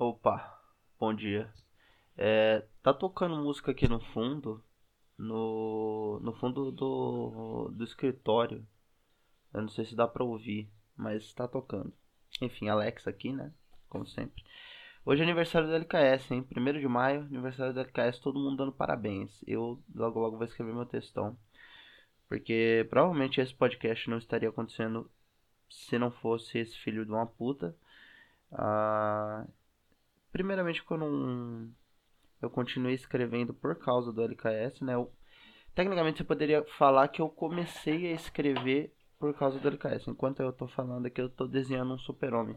Opa, bom dia. É, tá tocando música aqui no fundo, no, no fundo do, do escritório. Eu não sei se dá pra ouvir, mas tá tocando. Enfim, Alexa aqui, né? Como sempre. Hoje é aniversário do LKS, hein? 1 de maio, aniversário do LKS, todo mundo dando parabéns. Eu logo logo vou escrever meu textão. Porque provavelmente esse podcast não estaria acontecendo se não fosse esse filho de uma puta. Ah, primeiramente que eu não. Eu continuei escrevendo por causa do LKS, né? Eu, tecnicamente você poderia falar que eu comecei a escrever por causa do LKS. Enquanto eu tô falando aqui, eu tô desenhando um super-homem.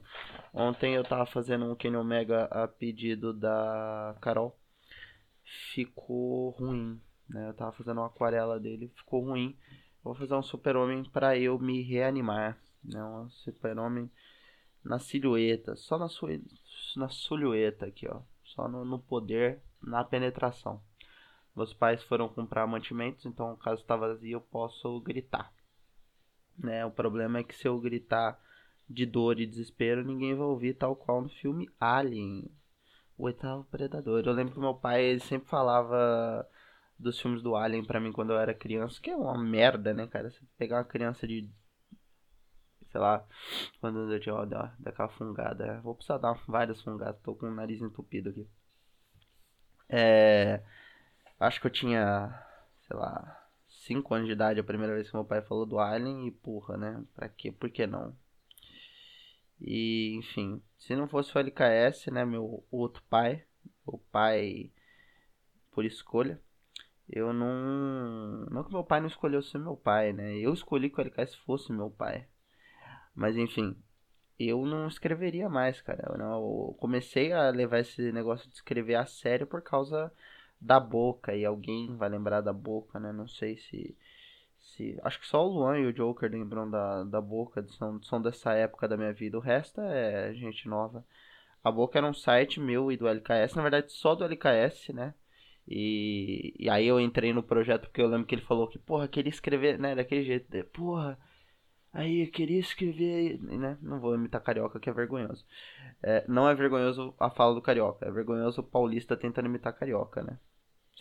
Ontem eu tava fazendo um Kenny Omega a pedido da Carol. Ficou ruim, né? Eu tava fazendo uma aquarela dele, ficou ruim. Vou fazer um super-homem para eu me reanimar, né? Um super-homem na silhueta, só na sua na silhueta aqui, ó, só no, no poder, na penetração. Meus pais foram comprar mantimentos, então caso está vazio eu posso gritar. Né? O problema é que se eu gritar de dor e desespero, ninguém vai ouvir, tal qual no filme Alien, o oitavo predador. Eu lembro que meu pai ele sempre falava dos filmes do Alien para mim quando eu era criança, que é uma merda, né, cara? Você pegar uma criança de sei lá, quando eu tinha ó, daquela fungada. Vou precisar dar várias fungadas, tô com o nariz entupido aqui. É, acho que eu tinha, sei lá, 5 anos de idade a primeira vez que meu pai falou do Alien e porra, né? Pra quê? Por que não? E, enfim, se não fosse o LKS, né, meu outro pai, o pai por escolha, eu não. Não que meu pai não escolheu ser meu pai, né? Eu escolhi que o LKS fosse meu pai. Mas enfim, eu não escreveria mais, cara. Eu, não, eu comecei a levar esse negócio de escrever a sério por causa da boca. E alguém vai lembrar da boca, né? Não sei se. se acho que só o Luan e o Joker lembram da, da boca. São, são dessa época da minha vida. O resto é gente nova. A boca era um site meu e do LKS. Na verdade, só do LKS, né? E, e aí eu entrei no projeto porque eu lembro que ele falou que, porra, queria escrever, né? Daquele jeito. Porra Aí eu queria escrever, né? Não vou imitar carioca, que é vergonhoso. É, não é vergonhoso a fala do carioca, é vergonhoso o paulista tentando imitar carioca, né?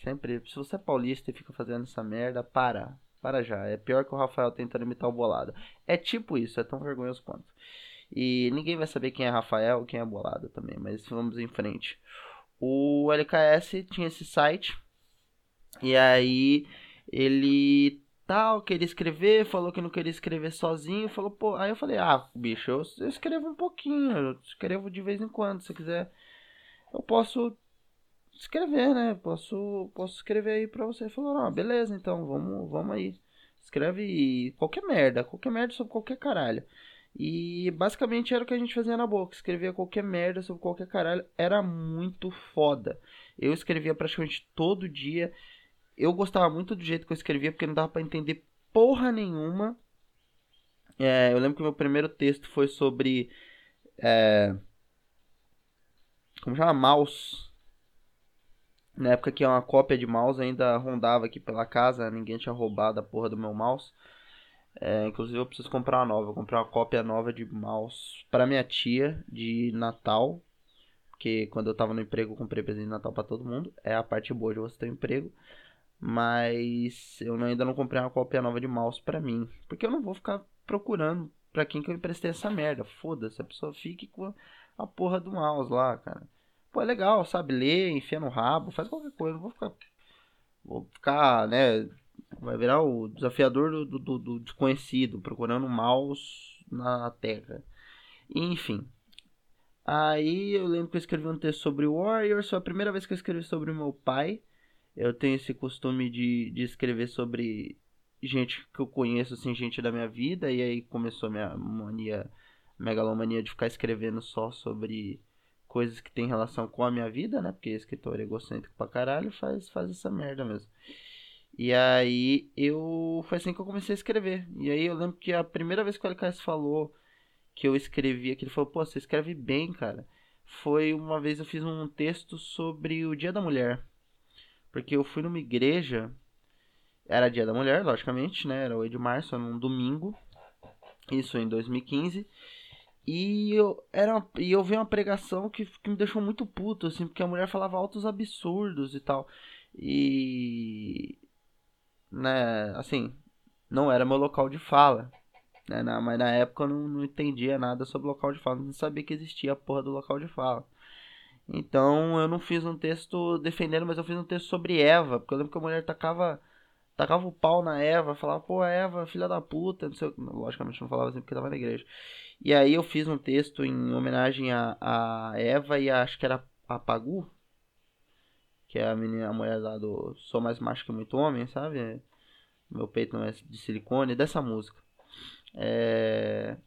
Sempre, se você é paulista e fica fazendo essa merda, para. Para já. É pior que o Rafael tentando imitar o bolado. É tipo isso, é tão vergonhoso quanto. E ninguém vai saber quem é Rafael quem é bolado também, mas vamos em frente. O LKS tinha esse site. E aí ele tal, queria escrever, falou que não queria escrever sozinho, falou, pô, aí eu falei, ah, bicho, eu, eu escrevo um pouquinho, eu escrevo de vez em quando, se quiser, eu posso escrever, né? Posso, posso escrever aí pra você. Ele falou, não, beleza, então, vamos, vamos aí. Escreve qualquer merda, qualquer merda sobre qualquer caralho. E basicamente era o que a gente fazia na boca, escrevia qualquer merda sobre qualquer caralho, era muito foda. Eu escrevia praticamente todo dia eu gostava muito do jeito que eu escrevia, porque não dava para entender porra nenhuma. É, eu lembro que meu primeiro texto foi sobre. É, como chama? Mouse. Na época que uma cópia de mouse ainda rondava aqui pela casa, ninguém tinha roubado a porra do meu mouse. É, inclusive eu preciso comprar uma nova. Eu comprei uma cópia nova de mouse para minha tia de Natal. Porque quando eu tava no emprego eu comprei presente de Natal para todo mundo. É a parte boa de você ter um emprego. Mas eu ainda não comprei uma cópia nova de mouse para mim. Porque eu não vou ficar procurando pra quem que eu emprestei essa merda. Foda-se, a pessoa fique com a porra do mouse lá, cara. Pô, é legal, sabe? Ler, enfia no rabo, faz qualquer coisa. Vou ficar. Vou ficar, né? Vai virar o desafiador do, do, do desconhecido, procurando mouse na terra. Enfim. Aí eu lembro que eu escrevi um texto sobre Warriors. Foi a primeira vez que eu escrevi sobre o meu pai eu tenho esse costume de, de escrever sobre gente que eu conheço, assim, gente da minha vida, e aí começou minha mania, megalomania de ficar escrevendo só sobre coisas que tem relação com a minha vida, né? Porque escritor egocêntrico pra caralho faz, faz essa merda mesmo. E aí eu. Foi assim que eu comecei a escrever. E aí eu lembro que a primeira vez que o LKS falou que eu escrevia, que ele falou, pô, você escreve bem, cara. Foi uma vez eu fiz um texto sobre o Dia da Mulher. Porque eu fui numa igreja, era dia da mulher, logicamente, né? Era 8 de março, era um domingo. Isso em 2015. E eu, era e eu vi uma pregação que, que me deixou muito puto, assim, porque a mulher falava altos absurdos e tal. E. Né, assim, não era meu local de fala. Né, na, mas na época eu não, não entendia nada sobre local de fala, não sabia que existia a porra do local de fala. Então eu não fiz um texto defendendo, mas eu fiz um texto sobre Eva, porque eu lembro que a mulher tacava tacava o pau na Eva, falava, pô, Eva, filha da puta, não sei, logicamente não falava assim porque tava na igreja. E aí eu fiz um texto em homenagem a, a Eva e a, acho que era a Pagu, que é a menina, a mulher lá do Sou Mais Macho Que Muito Homem, sabe? Meu peito não é de silicone, dessa música. É...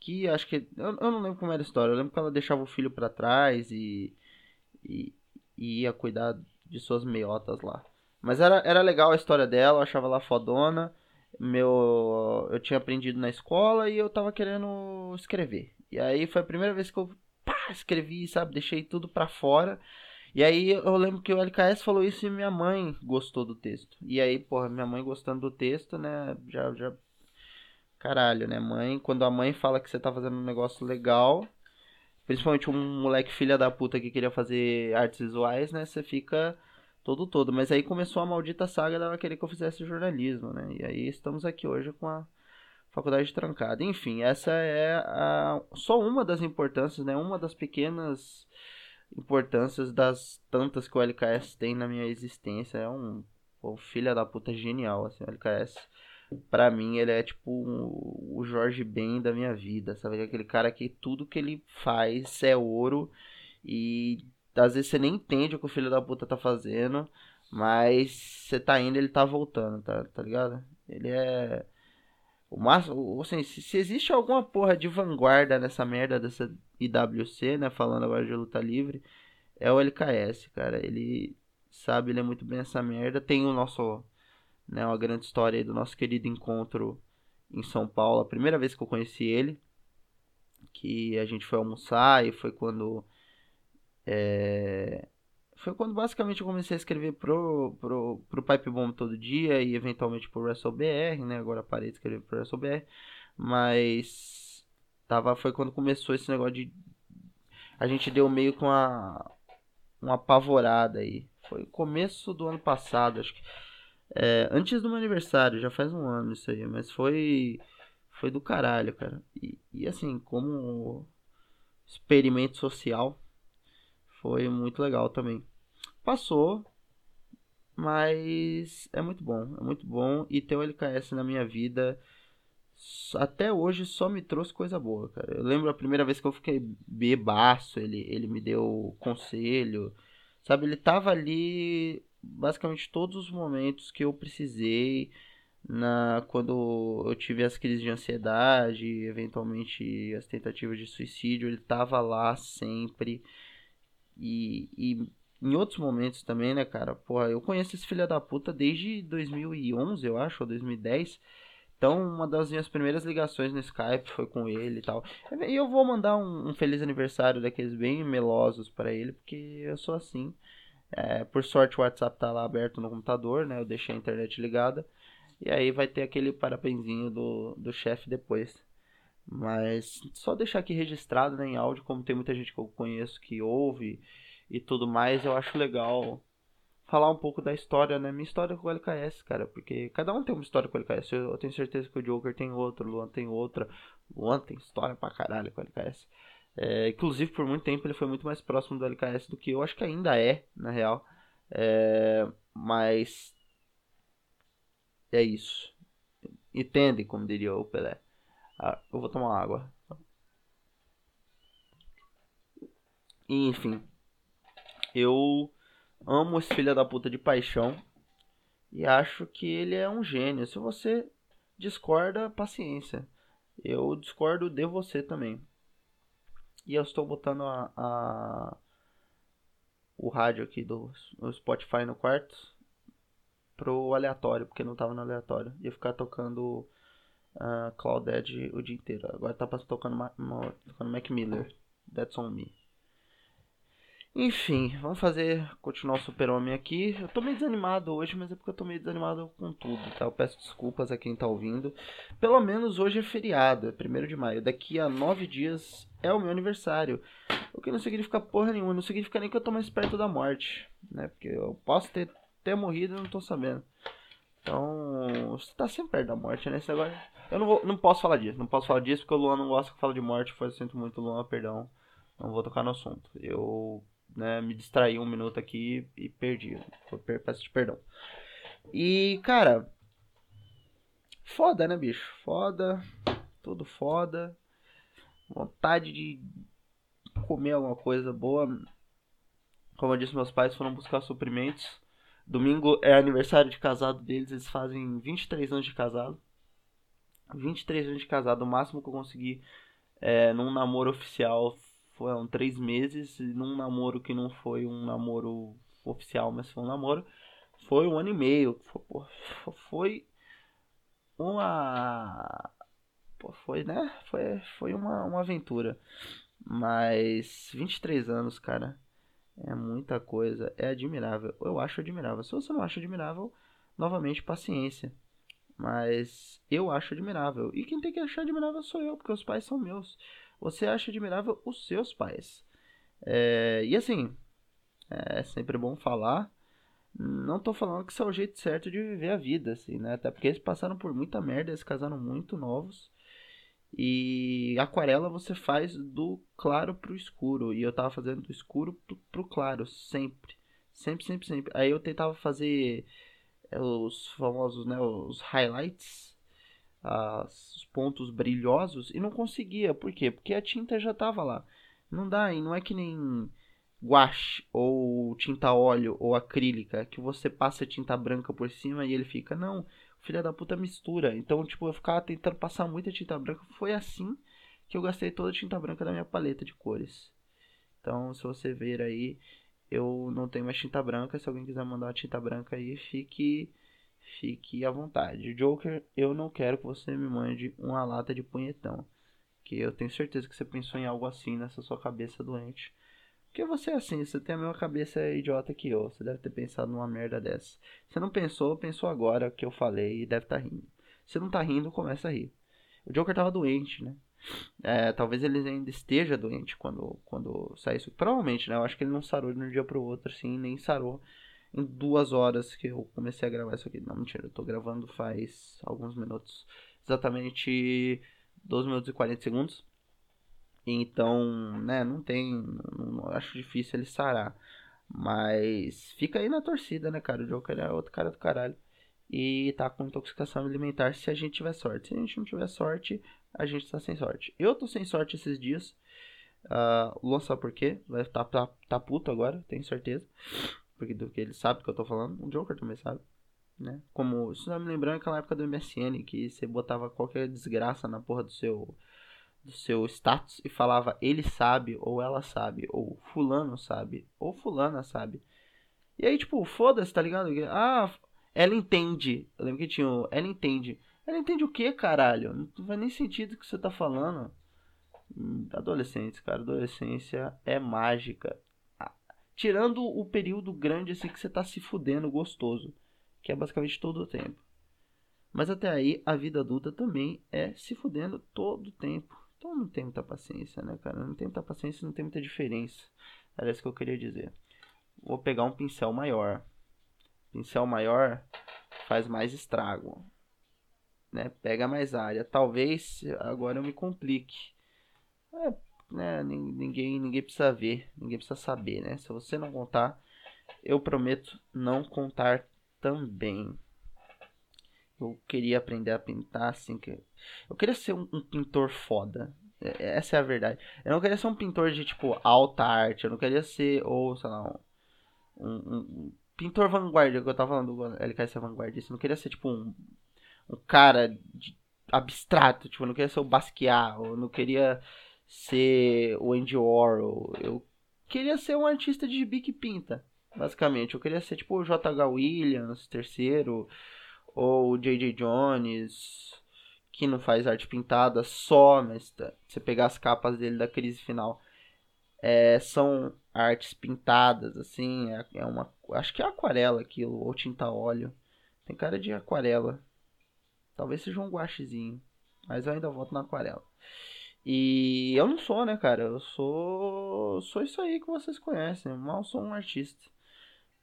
Que acho que. Eu, eu não lembro como era a história. Eu lembro que ela deixava o filho para trás e, e, e ia cuidar de suas meiotas lá. Mas era, era legal a história dela, eu achava ela fodona. Meu, eu tinha aprendido na escola e eu tava querendo escrever. E aí foi a primeira vez que eu pá, escrevi, sabe? Deixei tudo pra fora. E aí eu lembro que o LKS falou isso e minha mãe gostou do texto. E aí, porra, minha mãe gostando do texto, né? Já, já. Caralho, né? Mãe, quando a mãe fala que você tá fazendo um negócio legal, principalmente um moleque filha da puta que queria fazer artes visuais, né? Você fica todo todo. Mas aí começou a maldita saga dela querer que eu fizesse jornalismo, né? E aí estamos aqui hoje com a faculdade trancada. Enfim, essa é a, só uma das importâncias, né? Uma das pequenas importâncias das tantas que o LKS tem na minha existência. É um, um filho da puta genial, assim, o LKS. Pra mim, ele é tipo o Jorge Ben da minha vida, sabe? Aquele cara que tudo que ele faz é ouro e às vezes você nem entende o que o filho da puta tá fazendo, mas você tá indo ele tá voltando, tá, tá ligado? Ele é. O máximo. Assim, se, se, existe alguma porra de vanguarda nessa merda dessa IWC, né? Falando agora de luta livre, é o LKS, cara. Ele sabe ler muito bem essa merda. Tem o nosso. Né, uma grande história do nosso querido encontro em São Paulo. A primeira vez que eu conheci ele. Que a gente foi almoçar e foi quando é... Foi quando basicamente eu comecei a escrever pro, pro, pro Pipe Bomb todo dia e eventualmente pro WrestleBR, né? Agora parei de escrever pro WrestleBR. Mas tava, foi quando começou esse negócio de. A gente deu meio com uma, uma apavorada aí. Foi começo do ano passado, acho que. É, antes do meu aniversário, já faz um ano isso aí, mas foi. Foi do caralho, cara. E, e assim, como experimento social, foi muito legal também. Passou, mas é muito bom, é muito bom. E ter o LKS na minha vida até hoje só me trouxe coisa boa, cara. Eu lembro a primeira vez que eu fiquei bebaço, ele, ele me deu conselho, sabe? Ele tava ali basicamente todos os momentos que eu precisei na quando eu tive as crises de ansiedade, eventualmente as tentativas de suicídio, ele tava lá sempre. E, e em outros momentos também, né, cara? Porra, eu conheço esse filho da puta desde 2011, eu acho, ou 2010. Então, uma das minhas primeiras ligações no Skype foi com ele e tal. E eu vou mandar um, um feliz aniversário daqueles bem melosos para ele, porque eu sou assim. É, por sorte, o WhatsApp tá lá aberto no computador, né? Eu deixei a internet ligada. E aí vai ter aquele parabenzinho do, do chefe depois. Mas só deixar aqui registrado né, em áudio, como tem muita gente que eu conheço que ouve e tudo mais, eu acho legal falar um pouco da história, né? Minha história com o LKS, cara, porque cada um tem uma história com o LKS. Eu, eu tenho certeza que o Joker tem outra, o Luan tem outra. O Luan tem história pra caralho com o LKS. É, inclusive, por muito tempo ele foi muito mais próximo do LKS do que eu. Acho que ainda é, na real. É, mas. É isso. Entende, como diria o Pelé. Ah, eu vou tomar água. Enfim. Eu amo esse filho da puta de paixão. E acho que ele é um gênio. Se você discorda, paciência. Eu discordo de você também. E eu estou botando a, a o rádio aqui do, Spotify no quarto pro aleatório, porque não tava no aleatório. Ia ficar tocando uh, Clouded o dia inteiro. Agora tá tocando, tocando Mac Miller. That's on me. Enfim, vamos fazer, continuar o Super-Homem aqui. Eu tô meio desanimado hoje, mas é porque eu tô meio desanimado com tudo, tá? Eu peço desculpas a quem tá ouvindo. Pelo menos hoje é feriado, é 1 de maio. Daqui a nove dias é o meu aniversário. O que não significa porra nenhuma, não significa nem que eu tô mais perto da morte, né? Porque eu posso ter, ter morrido e não tô sabendo. Então, você tá sempre perto da morte, né? agora... Eu não, vou, não posso falar disso, não posso falar disso porque o Luan não gosta que fala de morte. Foi, eu sinto muito, Luan, perdão. Não vou tocar no assunto. Eu né, me distraí um minuto aqui e perdi. Peço de perdão. E, cara, foda, né, bicho? Foda, tudo foda. Vontade de comer alguma coisa boa. Como eu disse, meus pais foram buscar suprimentos. Domingo é aniversário de casado deles, eles fazem 23 anos de casado. 23 anos de casado, o máximo que eu consegui é, num namoro oficial foram três meses. Num namoro que não foi um namoro oficial, mas foi um namoro, foi um ano e meio. Foi, foi uma. Foi, né? Foi, foi uma, uma aventura. Mas 23 anos, cara. É muita coisa. É admirável. Eu acho admirável. Se você não acha admirável, novamente, paciência. Mas eu acho admirável. E quem tem que achar admirável sou eu, porque os pais são meus. Você acha admirável os seus pais. É, e assim, é sempre bom falar. Não tô falando que isso é o jeito certo de viver a vida, assim, né? Até porque eles passaram por muita merda, eles casaram muito novos. E aquarela você faz do claro pro escuro. E eu tava fazendo do escuro pro, pro claro, sempre. Sempre, sempre, sempre. Aí eu tentava fazer é, os famosos, né, os highlights, as, os pontos brilhosos e não conseguia. Por quê? Porque a tinta já tava lá. Não dá, e não é que nem guache ou tinta óleo ou acrílica que você passa tinta branca por cima e ele fica não, filha da puta mistura. Então, tipo, eu ficava tentando passar muita tinta branca. Foi assim que eu gastei toda a tinta branca da minha paleta de cores. Então, se você ver aí, eu não tenho mais tinta branca. Se alguém quiser mandar uma tinta branca aí, fique fique à vontade. Joker, eu não quero que você me mande uma lata de punhetão. Que eu tenho certeza que você pensou em algo assim nessa sua cabeça doente. Porque você é assim, você tem a mesma cabeça idiota que eu. Você deve ter pensado numa merda dessa. Você não pensou, pensou agora que eu falei e deve estar tá rindo. Se não tá rindo, começa a rir. O Joker tava doente, né? É, talvez ele ainda esteja doente quando, quando sair isso. Provavelmente, né? Eu acho que ele não sarou de um dia pro outro, assim, nem sarou em duas horas que eu comecei a gravar isso aqui. Não, mentira, eu tô gravando faz alguns minutos. Exatamente 12 minutos e 40 segundos. Então, né, não tem. Não, acho difícil ele sarar. Mas fica aí na torcida, né, cara? O Joker é outro cara do caralho. E tá com intoxicação alimentar se a gente tiver sorte. Se a gente não tiver sorte, a gente tá sem sorte. Eu tô sem sorte esses dias. Uh, Luan sabe por quê? Vai tá, tá, tá puto agora, tenho certeza. Porque do que ele sabe do que eu tô falando. O Joker também sabe. Né? Como, isso tá me lembrando aquela época do MSN que você botava qualquer desgraça na porra do seu do seu status e falava ele sabe ou ela sabe ou fulano sabe ou fulana sabe. E aí tipo, foda-se, tá ligado? Ah, ela entende. Eu lembro que tinha o ela entende. Ela entende o que, caralho? Não faz nem sentido o que você tá falando. Hum, adolescentes, cara, adolescência é mágica. Tirando o período grande assim que você tá se fudendo gostoso, que é basicamente todo o tempo. Mas até aí, a vida adulta também é se fudendo todo o tempo. Então não tem muita paciência, né, cara? Não tem muita paciência, não tem muita diferença. Era isso que eu queria dizer. Vou pegar um pincel maior. Pincel maior faz mais estrago. Né? Pega mais área. Talvez agora eu me complique. É, né, ninguém, ninguém precisa ver, ninguém precisa saber, né? Se você não contar, eu prometo não contar também. Eu queria aprender a pintar assim que eu queria ser um, um pintor foda. É, é, essa é a verdade. Eu não queria ser um pintor de tipo alta arte, eu não queria ser ou sei lá um, um, um pintor vanguarda, que eu tava falando do LKS vanguardista, eu não queria ser tipo um um cara de, abstrato, tipo, eu não queria ser o Basquiat, eu não queria ser o Andy Warhol. Eu queria ser um artista de gibi que pinta, basicamente. Eu queria ser tipo o J.H. Williams, terceiro, ou o J.J. Jones, que não faz arte pintada só, mas tá, você pegar as capas dele da crise final. É, são artes pintadas, assim, é, é uma. Acho que é aquarela aquilo, ou tinta óleo. Tem cara de aquarela. Talvez seja um guachezinho. Mas eu ainda volto na aquarela. E eu não sou, né, cara? Eu sou. Sou isso aí que vocês conhecem. Mal sou um artista.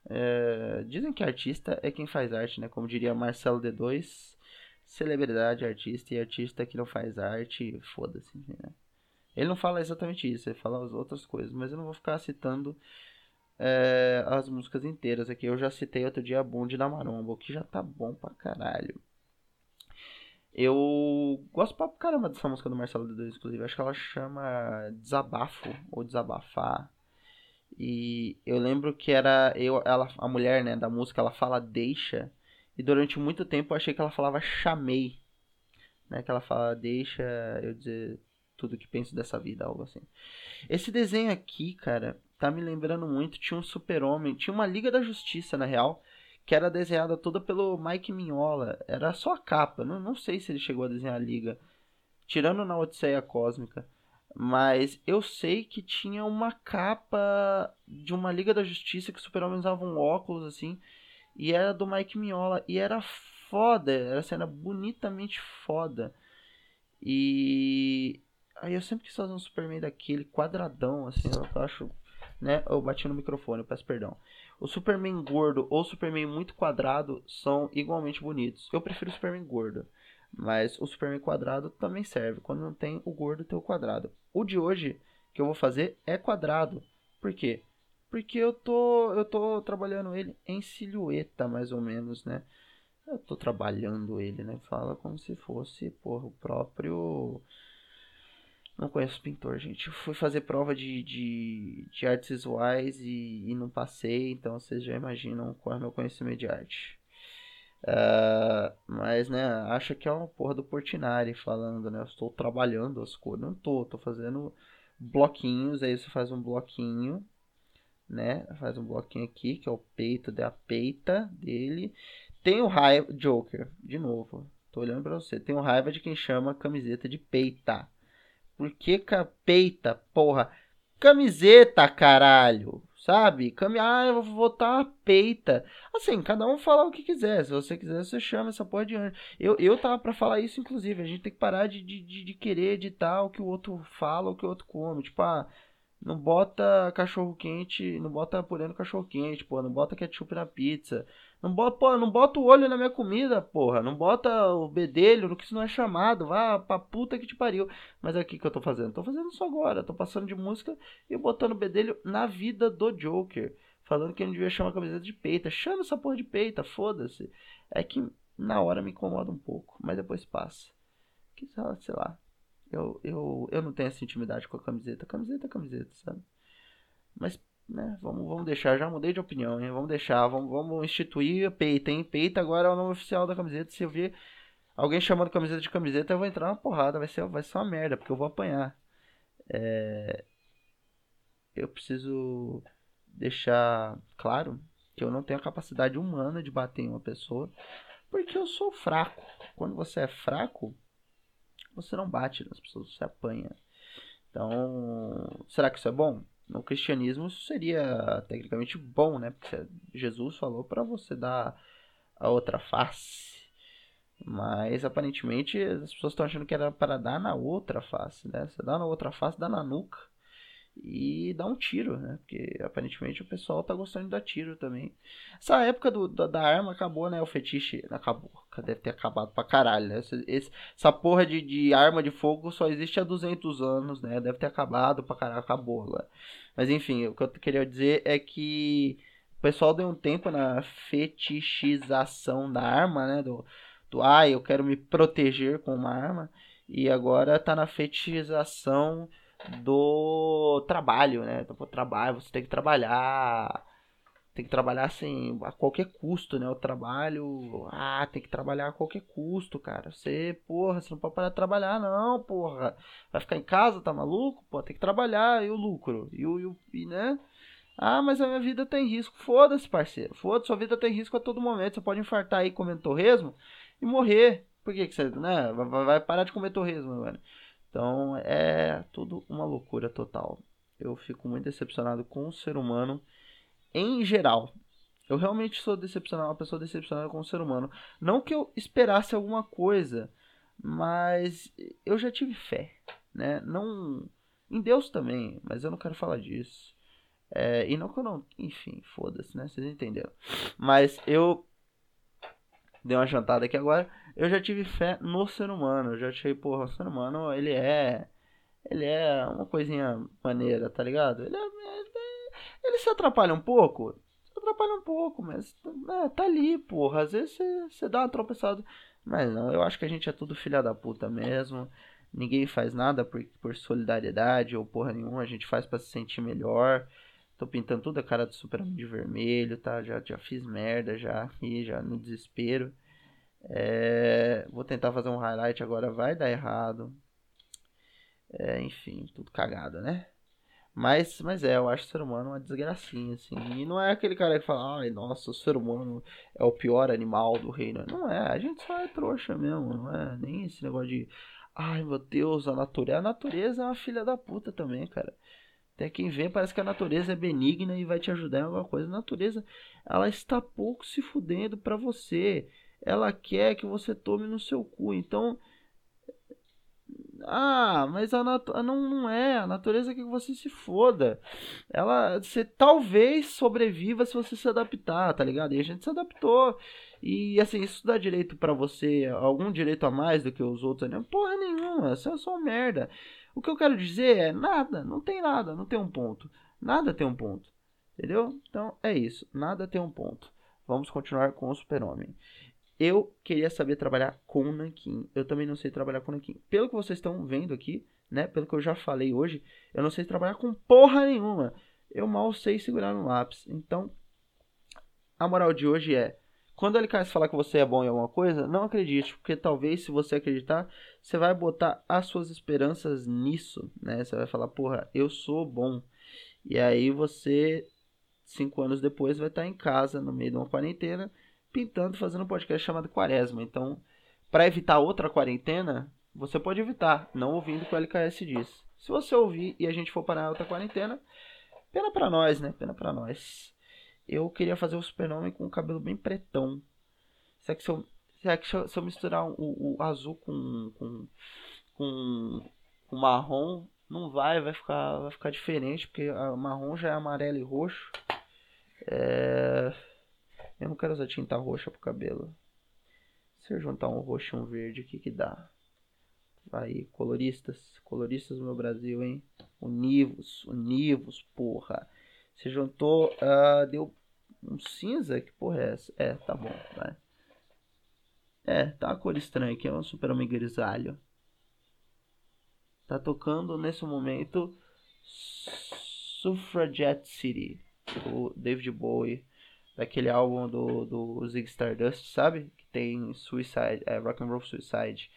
É... Dizem que artista é quem faz arte, né? Como diria Marcelo D2. Celebridade, artista e artista que não faz arte, foda-se, né? Ele não fala exatamente isso, ele fala as outras coisas, mas eu não vou ficar citando é, as músicas inteiras aqui. Eu já citei outro dia a Bonde da Maromba, que já tá bom pra caralho. Eu gosto pra caramba dessa música do Marcelo D2, inclusive. Acho que ela chama Desabafo ou Desabafar. E eu lembro que era eu, ela, a mulher, né, da música, ela fala deixa. E durante muito tempo eu achei que ela falava chamei. Né, que ela fala deixa eu dizer tudo que penso dessa vida, algo assim. Esse desenho aqui, cara, tá me lembrando muito. Tinha um super-homem, tinha uma Liga da Justiça, na real, que era desenhada toda pelo Mike Mignola. Era só a capa, não, não sei se ele chegou a desenhar a Liga. Tirando na Odisseia Cósmica. Mas eu sei que tinha uma capa de uma Liga da Justiça que Super-Homem usava um óculos assim. E era do Mike Mignola. E era foda. Era cena bonitamente foda. E Aí eu sempre quis fazer um Superman daquele quadradão, assim, eu acho. Né? Eu bati no microfone, eu peço perdão. O Superman gordo ou o Superman muito quadrado são igualmente bonitos. Eu prefiro o Superman gordo. Mas o Superman quadrado também serve. Quando não tem o gordo, tem o quadrado. O de hoje que eu vou fazer é quadrado. Por quê? Porque eu tô, eu tô trabalhando ele em silhueta, mais ou menos, né? Eu tô trabalhando ele, né? Fala como se fosse, porra, o próprio não conheço pintor, gente. Eu fui fazer prova de, de, de artes visuais e, e não passei, então vocês já imaginam qual é meu conhecimento de arte. Uh, mas, né, acha que é uma porra do Portinari falando, né? Eu estou trabalhando as cores. Não tô, tô fazendo bloquinhos. Aí você faz um bloquinho, né? Faz um bloquinho aqui, que é o peito da peita dele. Tem o raiva. Joker, de novo. Tô olhando pra você. Tem o raiva de quem chama camiseta de peita. Por que porra? Camiseta, caralho. Sabe? Cami... Ah, eu vou botar uma peita. Assim, cada um fala o que quiser. Se você quiser, você chama essa porra de anjo. Eu, eu tava pra falar isso, inclusive. A gente tem que parar de, de, de querer editar o que o outro fala, o que o outro come. Tipo, ah, não bota cachorro quente, não bota purê no cachorro quente, pô. Não bota ketchup na pizza. Não bota, não bota o olho na minha comida, porra. Não bota o bedelho no que isso não é chamado. Vá pra puta que te pariu. Mas é o que, eu tô fazendo? Tô fazendo isso agora. Tô passando de música e botando bedelho na vida do Joker. Falando que ele não devia chamar a camiseta de peita. Chama essa porra de peita, foda-se. É que na hora me incomoda um pouco, mas depois passa. Que sei lá. Eu, eu, eu não tenho essa intimidade com a camiseta. Camiseta é camiseta, sabe? Mas né? Vamos, vamos deixar, já mudei de opinião, hein? Vamos deixar, vamos, vamos instituir a peita, hein? Peita agora é o nome oficial da camiseta. Se eu ver alguém chamando camiseta de camiseta, eu vou entrar na porrada, vai ser, vai ser uma merda, porque eu vou apanhar. É... Eu preciso deixar claro que eu não tenho a capacidade humana de bater em uma pessoa, porque eu sou fraco. Quando você é fraco, você não bate nas pessoas, você apanha. Então, será que isso é bom? No cristianismo isso seria tecnicamente bom, né? Porque Jesus falou para você dar a outra face. Mas aparentemente as pessoas estão achando que era para dar na outra face, né? Você dá na outra face, dá na nuca e dá um tiro, né? Porque aparentemente o pessoal tá gostando de dar tiro também. Essa época do, da, da, arma acabou, né? O fetiche acabou. Deve ter acabado pra caralho, né? Esse, essa porra de, de arma de fogo só existe há 200 anos, né? Deve ter acabado pra caralho, acabou agora. Mas enfim, o que eu queria dizer é que o pessoal deu um tempo na fetichização da arma, né? Do, do ah, eu quero me proteger com uma arma. E agora tá na fetichização do trabalho, né? Então, pô, trabalho, você tem que trabalhar, tem que trabalhar assim, a qualquer custo, né? O trabalho, ah, tem que trabalhar a qualquer custo, cara. Você, porra, você não pode parar de trabalhar, não, porra. Vai ficar em casa, tá maluco? Pô, tem que trabalhar, e o lucro? E o, e, o, e né? Ah, mas a minha vida tem risco. Foda-se, parceiro. Foda-se, sua vida tem risco a todo momento. Você pode infartar aí comendo torresmo e morrer. Por que, que você, né? Vai parar de comer torresmo, mano. Então é tudo uma loucura total. Eu fico muito decepcionado com o ser humano em geral. Eu realmente sou decepcionado, uma pessoa decepcionada com o ser humano. Não que eu esperasse alguma coisa, mas eu já tive fé, né? Não em Deus também, mas eu não quero falar disso. É, e não que eu não, enfim, foda-se, né? Vocês entenderam. Mas eu dei uma jantada aqui agora. Eu já tive fé no ser humano. Eu já achei, porra, o ser humano, ele é ele é uma coisinha maneira, tá ligado? Ele, é, ele, ele se atrapalha um pouco, se atrapalha um pouco, mas é, tá ali, porra. Às vezes você dá uma tropeçada. Mas não, eu acho que a gente é tudo filha da puta mesmo. Ninguém faz nada por, por solidariedade ou porra nenhuma. A gente faz para se sentir melhor. Tô pintando toda a cara do Superman de vermelho, tá? Já, já fiz merda já aqui, já no desespero. É, vou tentar fazer um highlight agora, vai dar errado. É, enfim, tudo cagado, né? Mas, mas é, eu acho o ser humano uma desgracinha, assim. E não é aquele cara que fala, ai, nossa, o ser humano é o pior animal do reino. Não é, a gente só é trouxa mesmo, não é nem esse negócio de, ai meu Deus, a natureza. A natureza é uma filha da puta também, cara. Até quem vê parece que a natureza é benigna e vai te ajudar em alguma coisa. A natureza, ela está pouco se fudendo pra você. Ela quer que você tome no seu cu. Então, ah, mas a natureza não, não é. A natureza quer que você se foda. Ela. Você talvez sobreviva se você se adaptar, tá ligado? E a gente se adaptou. E assim, isso dá direito para você, algum direito a mais do que os outros, né? Porra nenhuma, isso é só merda. O que eu quero dizer é nada, não tem nada, não tem um ponto. Nada tem um ponto. Entendeu? Então é isso, nada tem um ponto. Vamos continuar com o Super-Homem. Eu queria saber trabalhar com nanquim. Eu também não sei trabalhar com nanquim. Pelo que vocês estão vendo aqui, né? Pelo que eu já falei hoje, eu não sei trabalhar com porra nenhuma. Eu mal sei segurar no lápis. Então, a moral de hoje é: quando ele LKS falar que você é bom em alguma coisa, não acredite, porque talvez se você acreditar, você vai botar as suas esperanças nisso, né? Você vai falar, porra, eu sou bom. E aí você, cinco anos depois, vai estar em casa, no meio de uma quarentena, pintando, fazendo um podcast chamado Quaresma. Então, para evitar outra quarentena, você pode evitar, não ouvindo o que o LKS diz. Se você ouvir e a gente for para outra quarentena, pena para nós, né? Pena para nós. Eu queria fazer o Superman com o cabelo bem pretão. Será que se eu, será que se eu, se eu misturar o, o, azul com, com, com, com marrom, não vai, vai ficar, vai ficar diferente, porque o marrom já é amarelo e roxo. É... Eu não quero usar tinta roxa pro cabelo. Se eu juntar um roxo e um verde, o que que dá? Aí, coloristas. Coloristas do meu Brasil, hein? Univos, univos, porra. Você juntou, uh, deu um cinza? Que porra é essa? É, tá bom, vai. É, tá uma cor estranha aqui, é um super homem grisalho. Tá tocando nesse momento Suffragette City, o David Bowie daquele álbum do, do Zig Stardust, sabe? Que tem Suicide, é, Rock and Roll Suicide.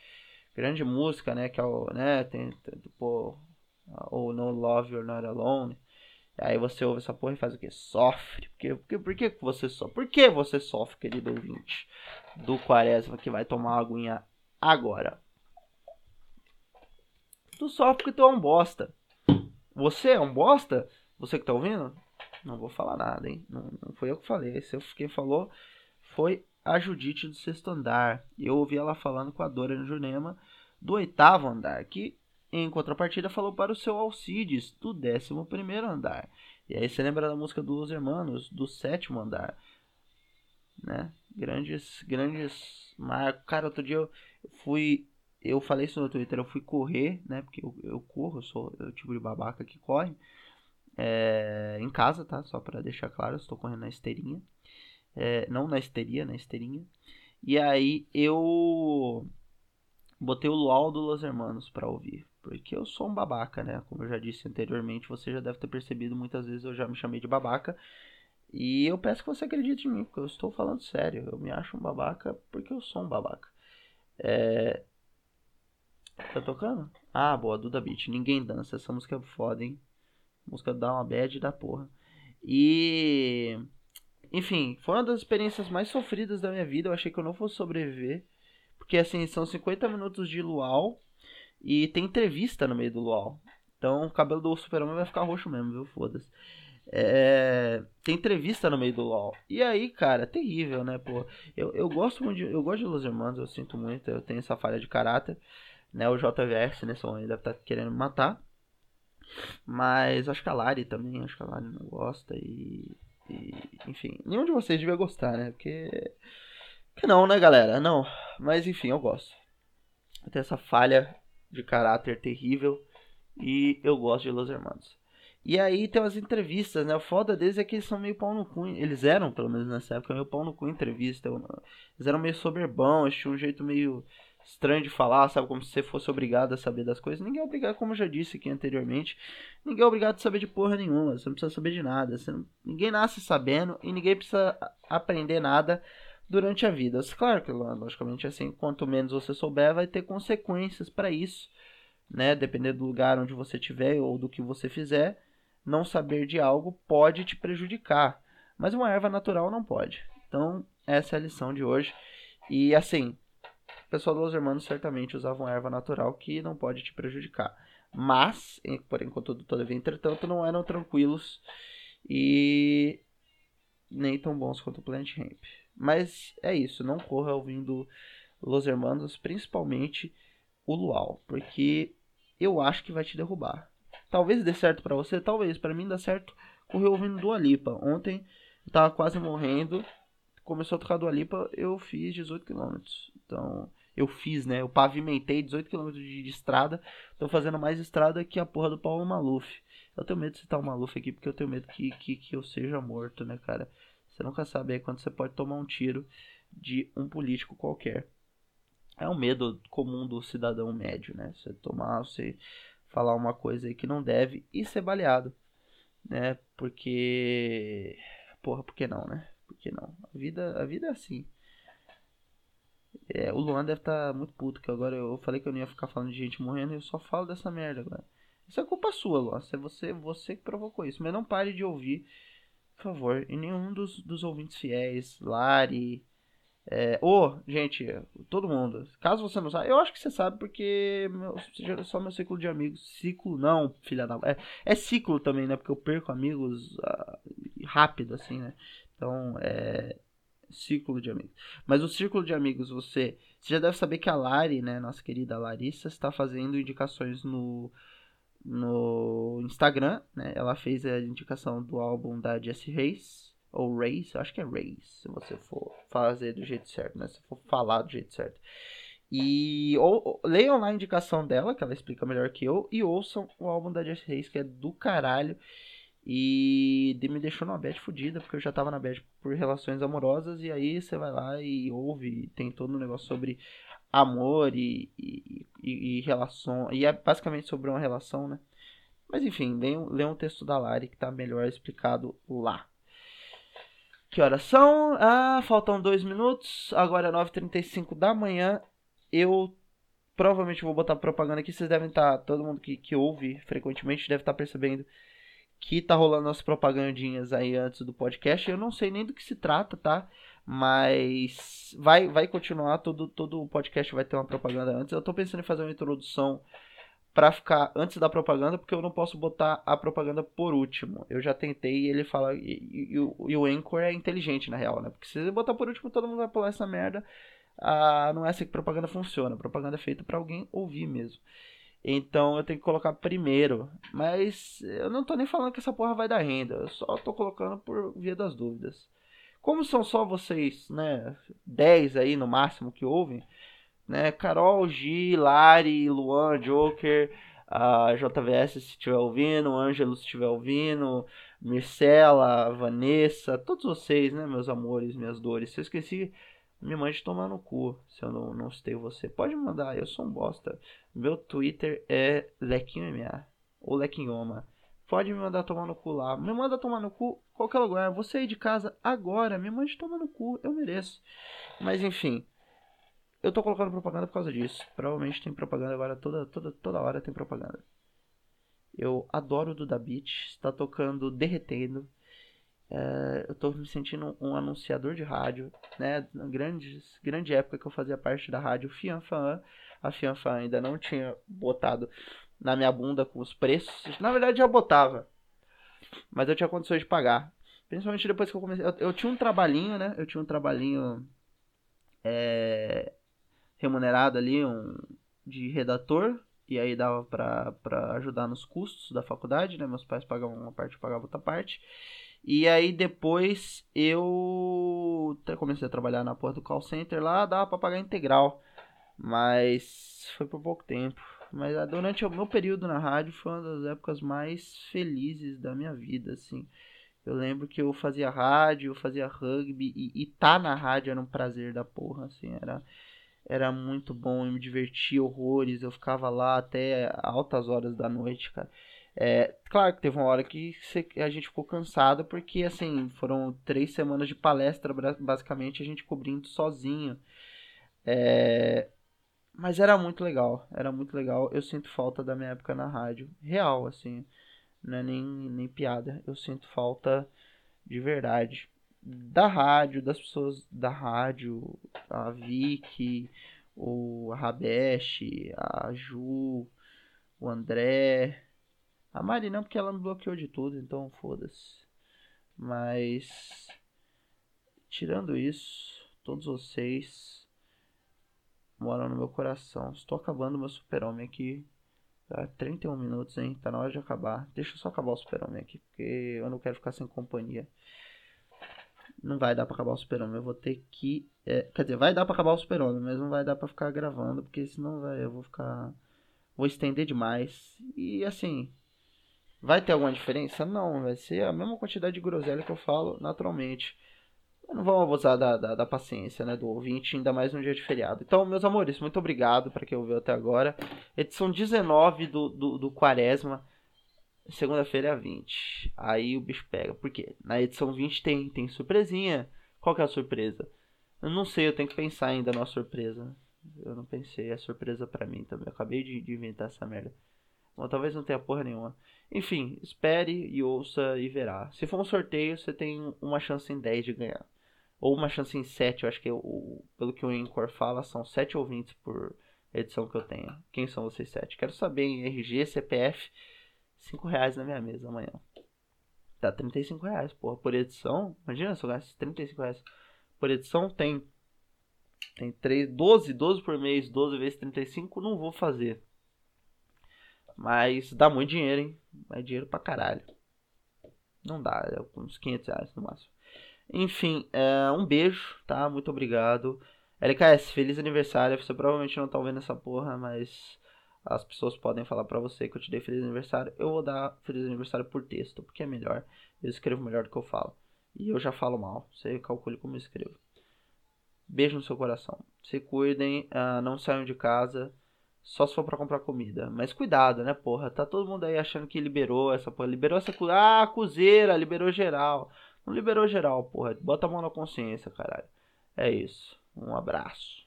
Grande música, né? Que é o, né? Tem, tem pô, ou No Love You're Not Alone. Aí você ouve essa porra e faz o que? Sofre. Por, quê? por, quê? que você sofre? Por que você sofre, querido ouvinte do Quaresma que vai tomar uma aguinha agora? Tu sofre porque tu é um bosta. Você é um bosta? Você que tá ouvindo? Não vou falar nada, hein? Não, não foi eu que falei. Se eu, quem falou foi a Judite do sexto andar. Eu ouvi ela falando com a Dora Jurema do oitavo andar, que em contrapartida falou para o seu Alcides do décimo primeiro andar. E aí você lembra da música dos Hermanos do sétimo andar, né? Grandes, grandes marcos. Cara, outro dia eu fui, eu falei isso no Twitter, eu fui correr, né? Porque eu, eu corro, eu sou o tipo de babaca que corre. É, em casa, tá? Só para deixar claro, eu estou correndo na esteirinha. É, não na esteria, na esteirinha. E aí eu botei o LOL do Los Hermanos para ouvir. Porque eu sou um babaca, né? Como eu já disse anteriormente, você já deve ter percebido, muitas vezes eu já me chamei de babaca. E eu peço que você acredite em mim, porque eu estou falando sério. Eu me acho um babaca porque eu sou um babaca. É... Tá tocando? Ah, boa, Duda Beat. Ninguém dança. Essa música é foda, hein? música dá uma bad da porra. E. Enfim, foi uma das experiências mais sofridas da minha vida. Eu achei que eu não fosse sobreviver. Porque assim, são 50 minutos de luau. E tem entrevista no meio do luau. Então o cabelo do super-homem vai ficar roxo mesmo, viu? Foda-se. É, tem entrevista no meio do LoL. E aí, cara, é terrível, né, pô? Eu, eu gosto muito de, eu gosto de Los Hermanos, eu sinto muito, eu tenho essa falha de caráter, né? O JVS nesse momento deve estar tá querendo me matar. Mas acho que a Lari também, acho que a Lari não gosta e, e enfim, nenhum de vocês devia gostar, né? Porque que não, né, galera? Não. Mas enfim, eu gosto. Tenho essa falha de caráter terrível e eu gosto de Los Hermanos. E aí tem umas entrevistas, né? O foda deles é que eles são meio pau no cu. Eles eram, pelo menos nessa época, meio pau no cu em entrevista. Eles eram meio soberbão, eles tinham um jeito meio estranho de falar, sabe? Como se você fosse obrigado a saber das coisas. Ninguém é obrigado, como eu já disse aqui anteriormente, ninguém é obrigado a saber de porra nenhuma. Você não precisa saber de nada. Não... Ninguém nasce sabendo e ninguém precisa aprender nada durante a vida. Claro que, logicamente, assim, quanto menos você souber, vai ter consequências para isso, né? Dependendo do lugar onde você estiver ou do que você fizer, não saber de algo pode te prejudicar, mas uma erva natural não pode. Então, essa é a lição de hoje. E assim, o pessoal dos Hermanos certamente usavam erva natural que não pode te prejudicar. Mas, porém, contudo, todavia, entretanto, não eram tranquilos e nem tão bons quanto o Plant Ramp. Mas é isso, não corra ouvindo Los Hermanos, principalmente o Luau, porque eu acho que vai te derrubar. Talvez dê certo para você, talvez. para mim dá certo correr ouvindo Dua Lipa. Ontem eu tava quase morrendo, começou a tocar Dua Lipa, eu fiz 18 km. Então, eu fiz, né? Eu pavimentei 18 km de, de, estrada. Tô fazendo mais estrada que a porra do Paulo Maluf. Eu tenho medo de citar o Maluf aqui, porque eu tenho medo que, que, que eu seja morto, né, cara? Você nunca sabe aí quando você pode tomar um tiro de um político qualquer. É um medo comum do cidadão médio, né? Você tomar, você falar uma coisa que não deve e ser baleado, né? Porque porra, por que não, né? Por que não? A vida, a vida é assim. É, o Luan deve estar tá muito puto que agora eu falei que eu não ia ficar falando de gente morrendo e eu só falo dessa merda agora. Isso é culpa sua, Luan. É você, você que provocou isso. Mas não pare de ouvir por favor, e nenhum dos, dos ouvintes fiéis, Lari, é, ou, gente, todo mundo, caso você não saiba, eu acho que você sabe porque meu, só meu ciclo de amigos, ciclo não, filha da. É, é ciclo também, né? Porque eu perco amigos uh, rápido, assim, né? Então, é. Ciclo de amigos. Mas o círculo de amigos, você, você já deve saber que a Lari, né, nossa querida Larissa, está fazendo indicações no no Instagram, né? Ela fez a indicação do álbum da Jessie Reis, ou Reis, acho que é Reis, se você for fazer do jeito certo, né? Se for falar do jeito certo. E ou, leiam lá a indicação dela, que ela explica melhor que eu, e ouçam o álbum da Jessie Reis, que é do caralho. E me deixou numa bad fodida, porque eu já tava na bad por relações amorosas, e aí você vai lá e ouve, tem todo um negócio sobre amor e, e, e, e, relação. E é basicamente sobre uma relação, né? Mas enfim, lê um texto da Lari que tá melhor explicado lá. Que horas são? Ah, faltam dois minutos. Agora é 9h35 da manhã. Eu provavelmente vou botar propaganda aqui. Vocês devem estar. Tá, todo mundo que, que ouve frequentemente deve estar tá percebendo que tá rolando as propagandinhas aí antes do podcast. Eu não sei nem do que se trata, tá? Mas vai, vai continuar, todo, todo o podcast vai ter uma propaganda antes. Eu tô pensando em fazer uma introdução para ficar antes da propaganda, porque eu não posso botar a propaganda por último. Eu já tentei e ele fala. E, e, e, o Anchor é inteligente, na real, né? Porque se você botar por último, todo mundo vai pular essa merda. Ah, não é assim que propaganda funciona. Propaganda é feita para alguém ouvir mesmo. Então eu tenho que colocar primeiro. Mas eu não tô nem falando que essa porra vai dar renda. Eu só tô colocando por via das dúvidas. Como são só vocês, né, 10 aí no máximo que ouvem, né, Carol, G, Lari, Luan, Joker, a JVS se estiver ouvindo, Ângelo se estiver ouvindo, Mircela, Vanessa, todos vocês, né, meus amores, minhas dores. Se eu esqueci, me mande tomar no cu, se eu não, não citei você. Pode mandar, eu sou um bosta. Meu Twitter é LequinhoMA ou Lequinhoma. Pode me mandar tomar no cu lá. Me manda tomar no cu qualquer lugar. Vou sair de casa agora. Me mande tomar no cu. Eu mereço. Mas enfim. Eu tô colocando propaganda por causa disso. Provavelmente tem propaganda agora. Toda, toda, toda hora tem propaganda. Eu adoro o Duda Beat. Está tocando Derretendo. É, eu tô me sentindo um anunciador de rádio. Né? Grande, grande época que eu fazia parte da rádio Fianfan. A Fianfan ainda não tinha botado na minha bunda com os preços. Na verdade, já botava. Mas eu tinha condições de pagar. Principalmente depois que eu comecei. Eu, eu tinha um trabalhinho, né? Eu tinha um trabalhinho é, remunerado ali, um de redator. E aí dava pra, ajudar nos custos da faculdade, né? Meus pais pagavam uma parte, eu pagava outra parte. E aí depois eu comecei a trabalhar na porta do call center lá, dava pra pagar integral. Mas foi por pouco tempo. Mas ah, durante o meu período na rádio foi uma das épocas mais felizes da minha vida, assim. Eu lembro que eu fazia rádio, eu fazia rugby e, e tá na rádio era um prazer da porra, assim, era era muito bom, eu me divertia horrores, eu ficava lá até altas horas da noite, cara. É, claro que teve uma hora que a gente ficou cansado, porque assim, foram três semanas de palestra, basicamente, a gente cobrindo sozinho. É, mas era muito legal, era muito legal. Eu sinto falta da minha época na rádio, real, assim, não é nem, nem piada. Eu sinto falta de verdade da rádio, das pessoas da rádio, a Vicky, o Rabesh, a Ju, o André, a Mari não, porque ela me bloqueou de tudo, então foda-se. Mas tirando isso, todos vocês moram no meu coração. Estou acabando meu super-homem aqui. Tá 31 minutos, hein? Tá na hora de acabar. Deixa eu só acabar o super-homem aqui, porque eu não quero ficar sem companhia não vai dar pra acabar o Super-Homem. Eu vou ter que. É, quer dizer, vai dar pra acabar o Super-Homem, mas não vai dar pra ficar gravando, porque senão vai, eu vou ficar. Vou estender demais. E assim. Vai ter alguma diferença? Não, vai ser a mesma quantidade de groselha que eu falo naturalmente. Não vamos abusar da, da, da, paciência né, do ouvinte, ainda mais num dia de feriado. Então, meus amores, muito obrigado para quem ouviu até agora. Edição 19 do, do, do Quaresma. Segunda-feira é a 20. Aí o bicho pega. Por quê? Na edição 20 tem, tem surpresinha. Qual que é a surpresa? Eu não sei, eu tenho que pensar ainda na surpresa. Eu não pensei, é surpresa para mim também. Eu acabei de, de, inventar essa merda. Bom, talvez não tenha porra nenhuma. Enfim, espere e ouça e verá. Se for um sorteio, você tem uma chance em 10 de ganhar. Ou uma chance em 7, eu acho que o, pelo que o Incor fala, são 7 ouvintes por edição que eu tenho. Quem são vocês 7? Quero saber em RG, CPF 5 reais na minha mesa amanhã. Dá 35 reais, porra, por edição. Imagina se eu gasto 35 reais. Por edição tem. Tem 3, 12, 12 por mês, 12 vezes 35, não vou fazer. Mas dá muito dinheiro, hein? É dinheiro pra caralho. Não dá, é uns 500 reais no máximo. Enfim, é, um beijo, tá? Muito obrigado. LKS, feliz aniversário. Você provavelmente não tá ouvindo essa porra, mas as pessoas podem falar para você que eu te dei feliz aniversário. Eu vou dar feliz aniversário por texto, porque é melhor. Eu escrevo melhor do que eu falo. E eu já falo mal. Você calcule como eu escrevo. Beijo no seu coração. Se cuidem, uh, não saiam de casa. Só se for pra comprar comida. Mas cuidado, né, porra? Tá todo mundo aí achando que liberou essa porra. Liberou essa. Ah, cozeira, liberou geral. Não liberou geral, porra. Bota a mão na consciência, caralho. É isso. Um abraço.